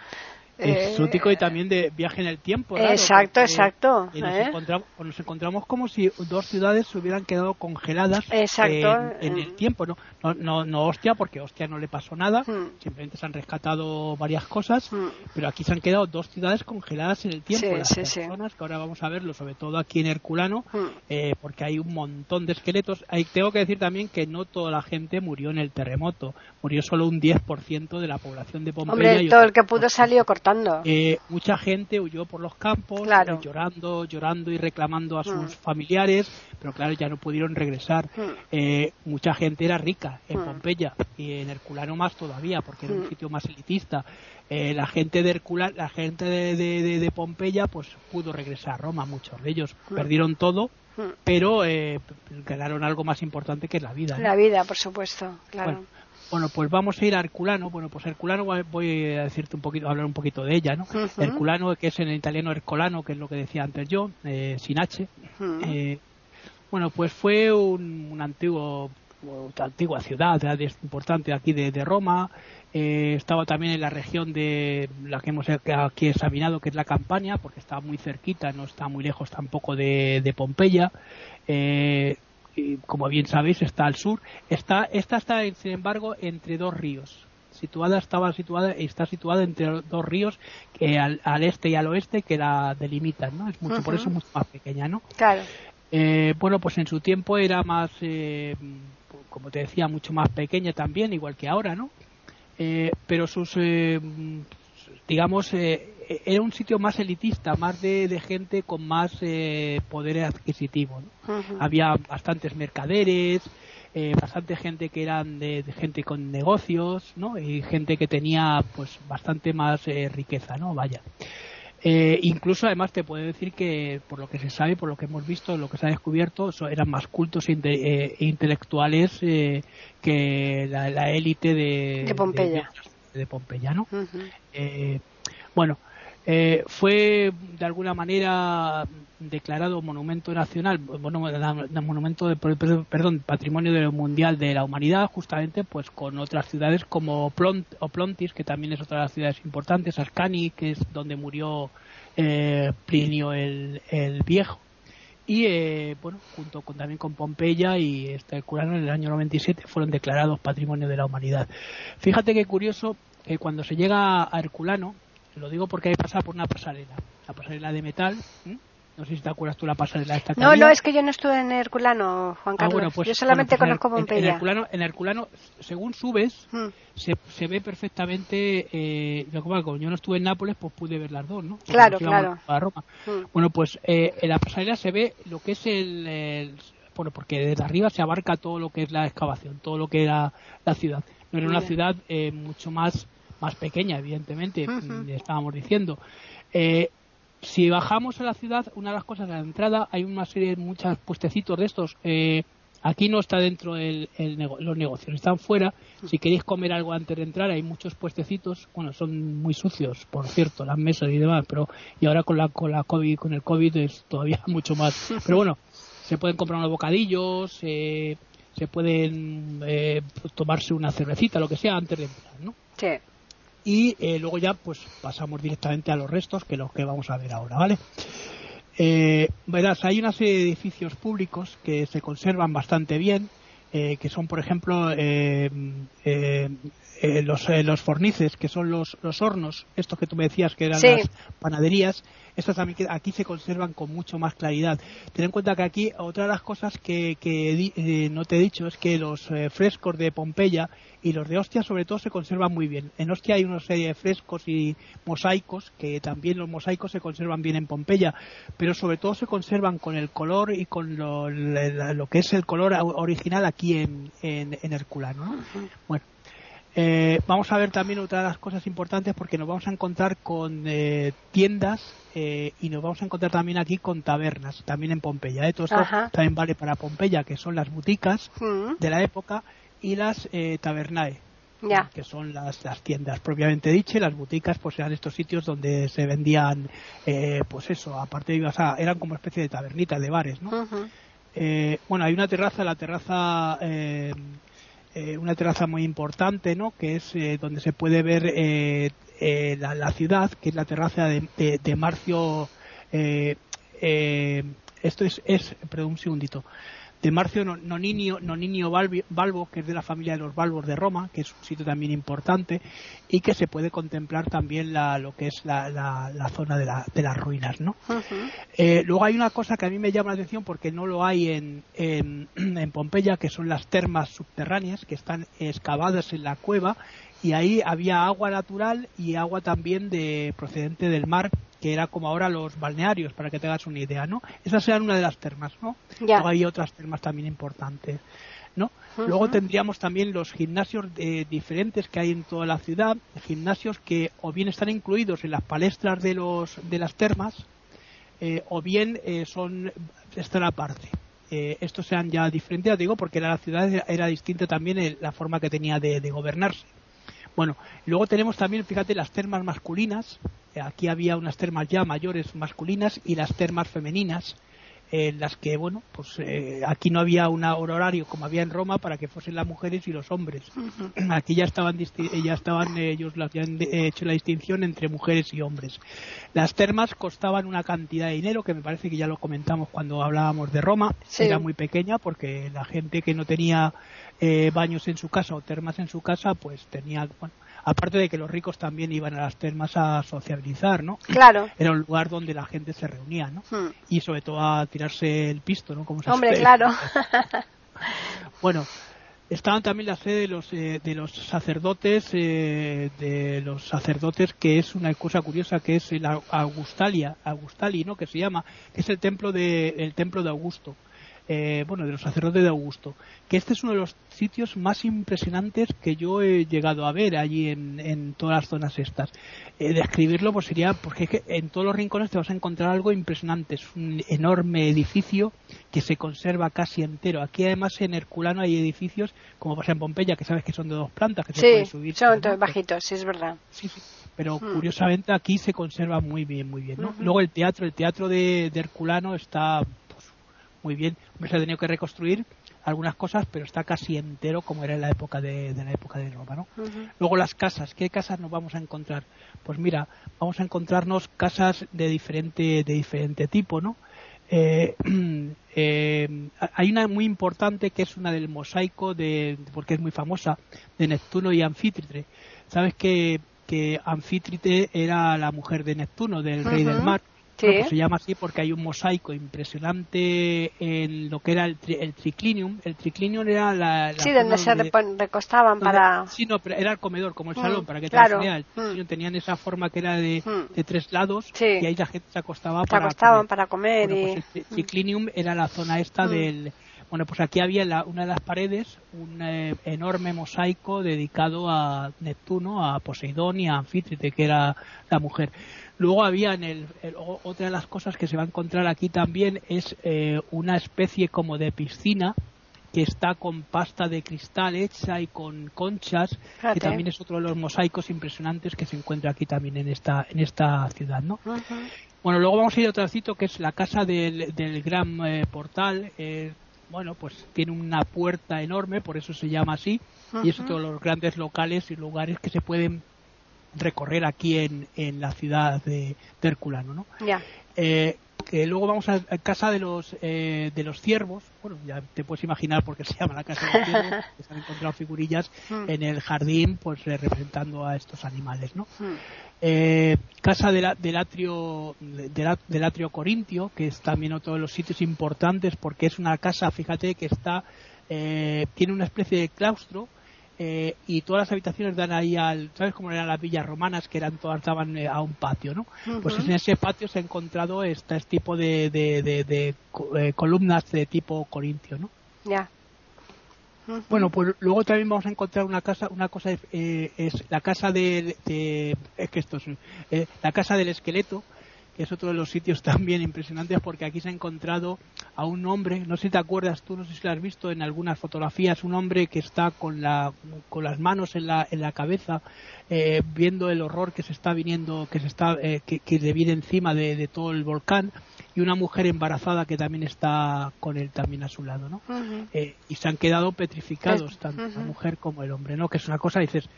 exótico y eh, también de viaje en el tiempo. exacto, exacto. Y nos, ¿eh? encontramos, nos, encontramos, como si dos ciudades se hubieran quedado congeladas en, el tiempo. ¿no? No, no, no hostia, porque hostia no le pasó nada, hmm. simplemente se han rescatado varias cosas, hmm. pero aquí se han quedado dos ciudades congeladas en el tiempo. las personas, que ahora vamos a verlo, sobre todo aquí en Herculano, hmm. eh, porque hay un montón de esqueletos. Ahí tengo que decir también que no toda la gente murió en el terremoto, murió solo un 10% de la población de Pompeya. Hombre, todo el que pudo salió cortado eh, mucha gente huyó por los campos, eh, llorando, llorando y reclamando a sus mm. familiares, pero claro, ya no pudieron regresar. Mm. Eh, mucha gente era rica en mm. Pompeya y en Herculano más todavía, porque era un sitio más elitista. la gente de Herculano, la gente de, Pompeya, pues pudo regresar a Roma. Muchos de ellos perdieron todo, pero eh, ganaron algo más importante que la vida. La vida, por supuesto, claro. Bueno, pues vamos a ir a Herculano. Bueno, pues Herculano voy a decirte un poquito, a hablar un poquito de ella, ¿no? Herculano, que es en italiano Hercolano, que es lo que decía antes yo, eh, sin H. Eh, bueno, pues fue un, antiguo, una antigua ciudad importante aquí de, Roma. Eh, estaba también en la región de la que hemos aquí examinado, que es la Campania, porque está muy cerquita, no está muy lejos tampoco de, de Pompeya. Eh, como bien sabéis, está al sur. Está, esta está, sin embargo, entre dos ríos. Situada, estaba situada, está situada entre dos ríos que al, este y al oeste que la delimitan, ¿no? Es mucho, por eso mucho más pequeña, ¿no? Claro. Eh, bueno, pues en su tiempo era más, eh, como te decía, mucho más pequeña también, igual que ahora, ¿no? Eh, pero sus, digamos, eh, era un sitio más elitista, más de, gente con más eh, poder adquisitivo. Había bastantes mercaderes, eh, bastante gente que eran de, gente con negocios, ¿no? Y gente que tenía, pues, bastante más riqueza, ¿no? Vaya. incluso además te puedo decir que por lo que se sabe, por lo que hemos visto, lo que se ha descubierto, eran más cultos e, intelectuales que la élite de, de, Pompeya. De, Pompeya ¿no? bueno, eh, fue de alguna manera declarado monumento nacional, bueno, monumento de, perdón, patrimonio mundial de la humanidad, justamente pues con otras ciudades como Plont, Plontis, que también es otra de las ciudades importantes, Ascani, que es donde murió eh, Plinio el, Viejo. Y eh, bueno, junto con también con Pompeya y este Curano en el año 97 fueron declarados patrimonio de la humanidad. Fíjate qué curioso que cuando se llega a Herculano, lo digo porque hay pasado por una pasarela, la pasarela de metal. No sé si te acuerdas tú la pasarela esta. No, no, es que yo no estuve en Herculano, Juan ah, Carlos. pues, yo solamente pues conozco Pompeya. En, Herculano, en Herculano, según subes, se, se, ve perfectamente. Eh, yo, yo no estuve en Nápoles, pues pude ver las dos, ¿no? claro, claro. A Roma. Bueno, pues eh, en la pasarela se ve lo que es el, bueno, porque desde arriba se abarca todo lo que es la excavación, todo lo que era la ciudad. No era una ciudad eh, mucho más más pequeña, evidentemente, estábamos diciendo. Eh, si bajamos a la ciudad, una de las cosas, a la entrada hay una serie de muchos puestecitos de estos. Eh, aquí no está dentro el, los negocios, están fuera. Si queréis comer algo antes de entrar, hay muchos puestecitos. Bueno, son muy sucios, por cierto, las mesas y demás, pero y ahora con la con la COVID, con el COVID es todavía <laughs> mucho más. Pero bueno, se pueden comprar unos bocadillos, eh, se pueden eh, tomarse una cervecita, lo que sea, antes de entrar, ¿no? Sí y eh, luego ya pues pasamos directamente a los restos que los que vamos a ver ahora vale eh, verás hay una serie de edificios públicos que se conservan bastante bien eh, que son por ejemplo eh, eh, los, eh, los fornices, que son los, los hornos, estos que tú me decías que eran las panaderías, estos también aquí se conservan con mucho más claridad. Ten en cuenta que aquí otra de las cosas que, que eh, no te he dicho es que los frescos de Pompeya y los de Ostia sobre todo se conservan muy bien. En Ostia hay una serie de frescos y mosaicos, que también los mosaicos se conservan bien en Pompeya, pero sobre todo se conservan con el color y con lo, lo que es el color original aquí en, en, en Herculano. Bueno, eh, vamos a ver también otra de las cosas importantes porque nos vamos a encontrar con eh, tiendas eh, y nos vamos a encontrar también aquí con tabernas, también en Pompeya. Todo esto también vale para Pompeya, que son las buticas mm. de la época y las tabernae. que son las, las, tiendas propiamente dichas, las boutiques, pues eran estos sitios donde se vendían, eh, pues eso, aparte de ibas a, eran como especie de tabernitas, de bares, ¿no? Eh, bueno, hay una terraza, la terraza, eh, una terraza muy importante, ¿no? Que es donde se puede ver la, la, ciudad, que es la terraza de, de, de Marcio. esto es, es, perdón, un segundito de Marcio Noninio, Noninio Balbo, que es de la familia de los Balbos de Roma, que es un sitio también importante, y que se puede contemplar también la, lo que es la, la, zona de, la, de, las ruinas. ¿no? Eh, luego hay una cosa que a mí me llama la atención porque no lo hay en, en, en Pompeya, que son las termas subterráneas, que están excavadas en la cueva, y ahí había agua natural y agua también de procedente del mar que era como ahora los balnearios, para que te hagas una idea, ¿no? Esas eran una de las termas, ¿no? Luego hay otras termas también importantes, ¿no? Luego tendríamos también los gimnasios eh, diferentes que hay en toda la ciudad, gimnasios que o bien están incluidos en las palestras de los de las termas, eh, o bien eh, son están aparte. estos sean ya diferentes, ya digo, porque la ciudad era, distinta también la forma que tenía de, de gobernarse. Bueno, luego tenemos también, fíjate, las termas masculinas, aquí había unas termas ya mayores masculinas y las termas femeninas en las que bueno pues eh, aquí no había un horario como había en Roma para que fuesen las mujeres y los hombres. Aquí ya estaban ya estaban ellos habían hecho la distinción entre mujeres y hombres. Las termas costaban una cantidad de dinero que me parece que ya lo comentamos cuando hablábamos de Roma. Era muy pequeña porque la gente que no tenía eh, baños en su casa o termas en su casa pues tenía bueno, aparte de que los ricos también iban a las termas a sociabilizar, ¿no? Claro. Era un lugar donde la gente se reunía, ¿no? Hmm. Y sobre todo a tirarse el pisto, ¿no? Como se Hombre, claro. <laughs> bueno, estaban también la sede de los eh, de los sacerdotes eh, de los sacerdotes que es una cosa curiosa que es la Augustalia Augustali no que se llama que es el templo de el templo de Augusto eh, bueno, de los sacerdotes de Augusto, que este es uno de los sitios más impresionantes que yo he llegado a ver allí en, todas las zonas estas. Eh, describirlo pues sería, porque es que en todos los rincones te vas a encontrar algo impresionante, es un enorme edificio que se conserva casi entero. Aquí además en Herculano hay edificios, como pasa en Pompeya, que sabes que son de dos plantas, que se pueden subir. son bajitos, sí es verdad. Sí, sí pero hmm. curiosamente aquí se conserva muy bien, muy bien. ¿no? Luego el teatro, el teatro de, de Herculano está muy bien. se ha tenido que reconstruir algunas cosas, pero está casi entero como era en la época de, la época de Roma, ¿no? Luego las casas, ¿qué casas nos vamos a encontrar? Pues mira, vamos a encontrarnos casas de diferente de diferente tipo, ¿no? Eh, <clears throat> eh, hay una muy importante que es una del mosaico de porque es muy famosa de Neptuno y Anfítrite. Sabes que que Anfítrite era la mujer de Neptuno, del rey del mar pues se llama así porque hay un mosaico impresionante en lo que era el, el triclinium. El triclinium era la. sí, donde se recostaban para. Sí, no, pero era el comedor, como el mm, salón, para que te claro. El triclinium mm. tenían esa forma que era de, mm. de tres lados y ahí la gente se acostaba se para. acostaban comer. para comer. Pues el triclinium era la zona esta del. Bueno, pues aquí había en una de las paredes un eh, enorme mosaico dedicado a Neptuno, a Poseidón y a Anfítrite, que era la mujer. Luego había en el, otra de las cosas que se va a encontrar aquí también es eh, una especie como de piscina que está con pasta de cristal hecha y con conchas, que también es otro de los mosaicos impresionantes que se encuentra aquí también en esta en esta ciudad, ¿no? Bueno, luego vamos a ir a otro sitio que es la casa del, del gran eh, portal. Eh, bueno, pues tiene una puerta enorme, por eso se llama así, y es otro de los grandes locales y lugares que se pueden recorrer aquí en, en la ciudad de, Herculano, ¿no? Eh, que luego vamos a, casa de los eh, de los ciervos bueno ya te puedes imaginar por qué se llama la casa de los ciervos <laughs> que se han encontrado figurillas hmm. en el jardín pues eh, representando a estos animales no hmm. casa de del atrio del atrio corintio que es también otro de los sitios importantes porque es una casa fíjate que está tiene una especie de claustro eh, y todas las habitaciones dan ahí al, ¿sabes cómo eran las villas romanas que eran todas daban eh, a un patio, ¿no? Pues en ese patio se ha encontrado este, tipo de, de, eh, columnas de tipo corintio, ¿no? Ya. Bueno, pues luego también vamos a encontrar una casa, una cosa es la casa de, es que esto es, la casa del esqueleto, que es otro de los sitios <laughs> también impresionantes porque aquí se ha encontrado a un hombre, no sé si te acuerdas tú, no sé si lo has visto en algunas fotografías, un hombre que está con, la, con las manos en la, en la cabeza eh, viendo el horror que se está viniendo, que se está, eh, que, que, le viene encima de, de, todo el volcán y una mujer embarazada que también está con él también a su lado, ¿no? Uh -huh. eh, y se han quedado petrificados tanto la mujer como el hombre, ¿no? Que es una cosa, dices,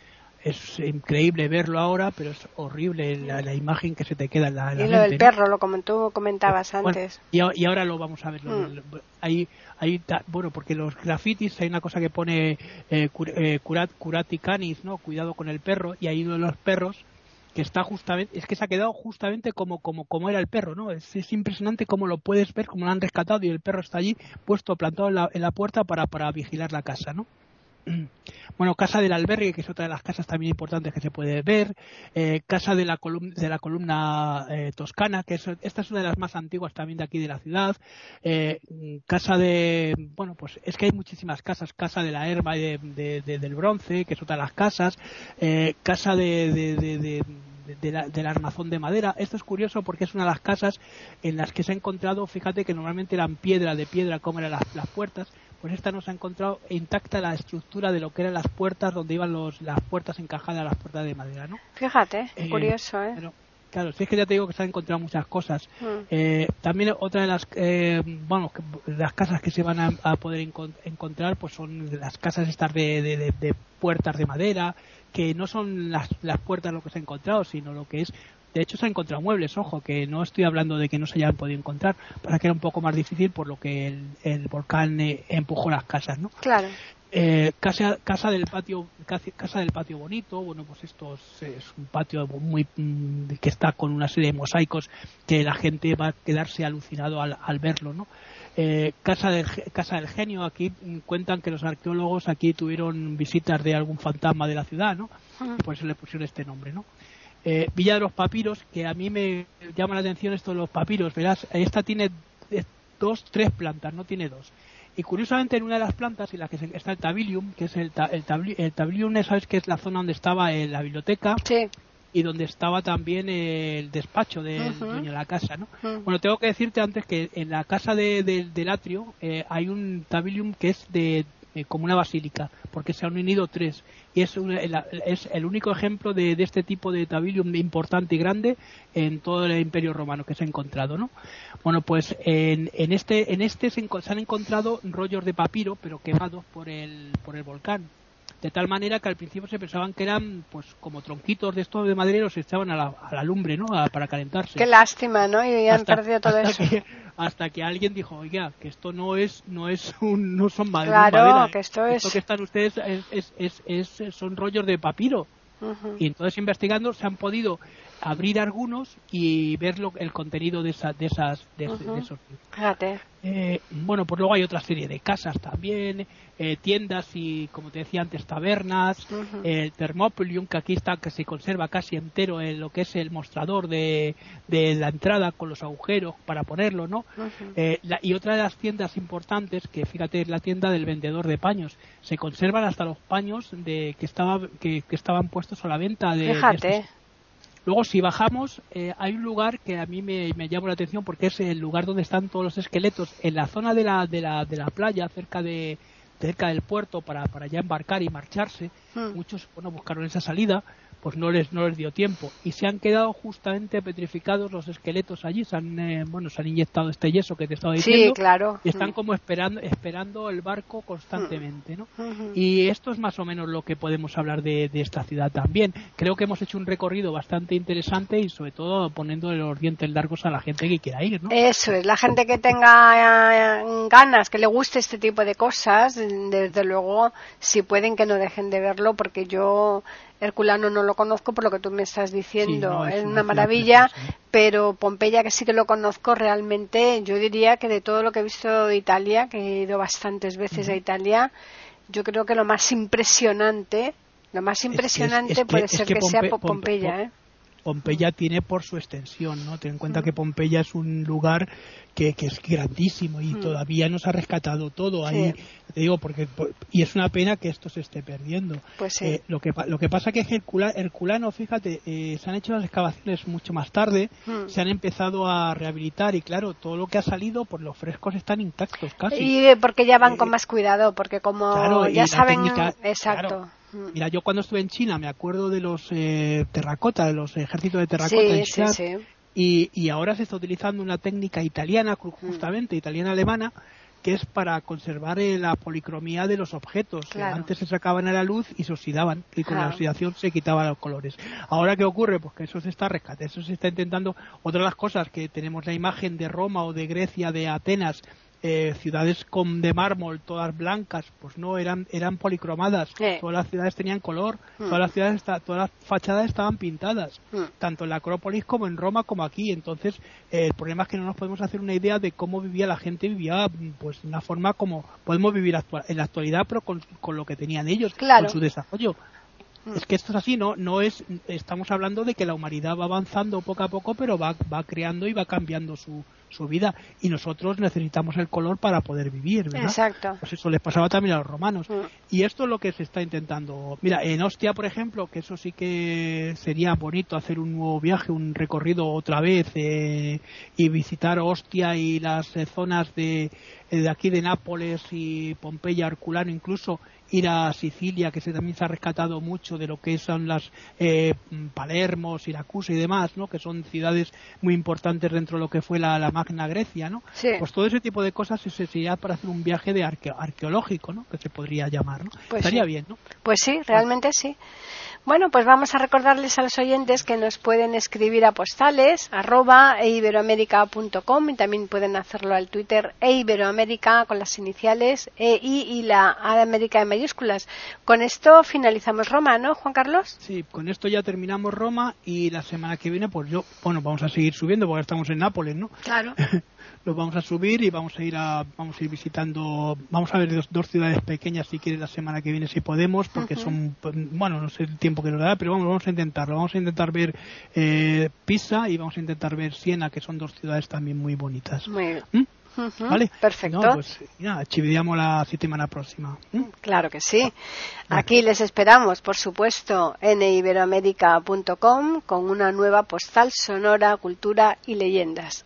es increíble verlo ahora, pero es horrible la, la imagen que se te queda en la, la Y lo del perro, lo como tú comentabas Bueno, antes. y, ahora lo vamos a ver. lo- Mm. hay, hay bueno, porque los grafitis hay una cosa que pone eh, cur- eh, curat, curati canis, ¿no? Cuidado con el perro. Y hay uno de los perros que está justamente, es que se ha quedado justamente como, como, como era el perro, ¿no? Es, es impresionante cómo lo puedes ver, cómo lo han rescatado y el perro está allí puesto, plantado en la, en la puerta para, para vigilar la casa, ¿no? <clears throat> Bueno, Casa del Albergue, que es otra de las casas también importantes que se puede ver. Eh, casa de la, colum- de la columna eh, toscana, que es, esta es una de las más antiguas también de aquí de la ciudad. Eh, casa de, bueno, pues es que hay muchísimas casas. Casa de la Herba y de, de- de- del Bronce, que es otra de las casas. Eh, casa de, de, la- del armazón de madera. Esto es curioso porque es una de las casas en las que se ha encontrado, fíjate que normalmente eran piedra de piedra como eran las puertas, pues esta nos ha encontrado intacta la estructura de lo que eran las puertas, donde iban los, las puertas encajadas a las puertas de madera, ¿no? Fíjate, Eh, curioso, ¿eh? Pero, claro, si es que ya te digo que se han encontrado muchas cosas. Mm. Eh, también otra de las eh, bueno que- las casas que se van a, a poder encon- encontrar pues son las casas estas de, de- de- de puertas de madera que no son las, las puertas lo que se ha encontrado sino lo que es de hecho se han encontrado muebles ojo que no estoy hablando de que no se hayan podido encontrar para que era un poco más difícil por lo que el, el volcán eh, empujó las casas no Claro. eh, casa, casa del patio casa del patio bonito bueno pues esto es, es un patio muy mm, que está con una serie de mosaicos que la gente va a quedarse alucinado al, al verlo no Eh, casa del casa del genio aquí mm, cuentan que los arqueólogos aquí tuvieron visitas de algún fantasma de la ciudad no y por eso le pusieron este nombre no eh, Villa de los Papiros, que a mí me llama la atención esto de los papiros, verás, esta tiene dos, tres plantas, no tiene dos. Y curiosamente en una de las plantas, en la que está el tabilium, que es el, ta- el, tabli- el tabilium, es, sabes que es la zona donde estaba eh, la biblioteca Sí. y donde estaba también eh, el despacho del dueño de la casa, ¿no? Bueno, tengo que decirte antes que en la casa de, de- del atrio eh, hay un tabilium que es de eh, como una basílica, porque se han unido tres. Y es, es el único ejemplo de, de este tipo de tabilium importante y grande en todo el imperio romano que se ha encontrado, ¿no? Bueno, pues en, en este, en este se, se han encontrado rollos de papiro, pero quemados por el, por el volcán. De tal manera que al principio se pensaban que eran pues como tronquitos de estos de madera y los echaban a la, a la lumbre, ¿no? A- para calentarse Qué lástima, ¿no? Y han hasta, perdido todo hasta eso. Que, hasta que alguien dijo, oiga, que esto no es, no es un, no son made- Claro, madera, que esto es- que están ustedes es, es, es, son rollos de papiro. Y entonces investigando se han podido abrir algunos y ver lo- el contenido de, esa- de esas, de, esos Fíjate. eh, bueno, pues luego hay otra serie de casas también, eh, tiendas y, como te decía antes, tabernas, Ujú. el Thermopolium, que aquí está, que se conserva casi entero en lo que es el mostrador de, de la entrada con los agujeros para ponerlo, ¿no? Eh, la- y otra de las tiendas importantes, que fíjate, es la tienda del vendedor de paños. Se conservan hasta los paños de que, estaba, que, que estaban puestos a la venta de, de Fíjate. estos Luego, si bajamos, eh, hay un lugar que a mí me, me llama la atención porque es el lugar donde están todos los esqueletos, en la zona de la, de la, de la playa, cerca de cerca del puerto, para, para ya embarcar y marcharse. Mm. Muchos bueno, buscaron esa salida, pues no les, no les dio tiempo. Y se han quedado justamente petrificados los esqueletos allí. Se han, eh, bueno, se han inyectado este yeso que te estaba diciendo. Sí, claro. Y están Mm. como esperando, esperando el barco constantemente, ¿no? Ujú. Y esto es más o menos lo que podemos hablar de, de esta ciudad también. Creo que hemos hecho un recorrido bastante interesante y sobre todo poniendo los dientes largos a la gente que quiera ir, ¿no? Eso es, la gente que tenga eh, ganas, que le guste este tipo de cosas, desde luego, si pueden que no dejen de verlo, porque yo Herculano no lo conozco por lo que tú me estás diciendo, Sí, no, es es una maravilla, pero Pompeya que sí que lo conozco realmente, yo diría que de todo lo que he visto de Italia, que he ido bastantes veces a Italia, yo creo que lo más impresionante, lo más es- impresionante es puede ser que que, sea Pompe- Po- Pompe- Pompeya, Pom- ¿eh? Pompeya tiene por su extensión, ¿no? Ten en cuenta que Pompeya es un lugar que, que es grandísimo y todavía no se ha rescatado todo ahí, te digo, porque y es una pena que esto se esté perdiendo. Pues eh, lo que lo que pasa que es Herculano, fíjate, eh, se han hecho las excavaciones mucho más tarde, se han empezado a rehabilitar y claro, todo lo que ha salido, pues los frescos están intactos casi. Y eh, porque ya van con más cuidado, porque como ya saben, exacto. Mm. Mira, yo cuando estuve en China me acuerdo de los eh, terracota, de los ejércitos de terracota Y, y, ahora se está utilizando una técnica italiana, mm. justamente italiana-alemana, que es para conservar eh, la policromía de los objetos. Antes se sacaban a la luz y se oxidaban, y con la oxidación se quitaban los colores. Ahora, ¿qué ocurre? Pues que eso se está rescatando, eso se está intentando. Otra de las cosas que tenemos la imagen de Roma o de Grecia, de Atenas, eh, ciudades con de mármol, todas blancas, pues no, eran, eran policromadas, todas las ciudades tenían color, hmm. todas las ciudades, todas las fachadas estaban pintadas, hmm. tanto en la Acrópolis como en Roma como aquí, entonces eh, el problema es que no nos podemos hacer una idea de cómo vivía la gente, vivía pues de una forma como podemos vivir en la actualidad, pero con, lo que tenían ellos, con su desarrollo. Hmm. Es que esto es así, no, no es, estamos hablando de que la humanidad va avanzando poco a poco, pero va, va creando y va cambiando su, su vida y nosotros necesitamos el color para poder vivir, ¿verdad? Exacto. Pues eso les pasaba también a los romanos. Mm. Y esto es lo que se está intentando. Mira, en Ostia, por ejemplo, que eso sí que sería bonito hacer un nuevo viaje, un recorrido otra vez eh, y visitar Ostia y las eh, zonas de, eh, de aquí de Nápoles y Pompeya, Herculano incluso ir a Sicilia, que se, también se ha rescatado mucho de lo que son las eh, Palermo, Siracusa y demás, ¿no? que son ciudades muy importantes dentro de lo que fue la, la Magna Grecia. ¿no? Pues todo ese tipo de cosas se sería para hacer un viaje de arqueológico, ¿no? que se podría llamar. ¿no? Pues Estaría bien, ¿no? Pues sí, realmente sí. Bueno, pues vamos a recordarles a los oyentes que nos pueden escribir a postales arroba eiberoamerica.com y también pueden hacerlo al Twitter eiberoamerica con las iniciales EI y la A de América en mayúsculas. Con esto finalizamos Roma, ¿no, Juan Carlos? Sí, con esto ya terminamos Roma y la semana que viene, pues yo, bueno, vamos a seguir subiendo porque estamos en Nápoles, ¿no? Claro. <laughs> los vamos a subir y vamos a ir a vamos a ir visitando vamos a ver dos, dos ciudades pequeñas si quieres la semana que viene si podemos porque son bueno no sé el tiempo que nos da pero vamos vamos a intentarlo vamos a intentar ver eh, Pisa y vamos a intentar ver Siena que son dos ciudades también muy bonitas muy bien. ¿Mm? ¿Vale? Perfecto. pues ya, la semana próxima. ¿Mm? Claro que sí. Aquí les esperamos, por supuesto, en iberoamérica.com con una nueva postal sonora, cultura y leyendas.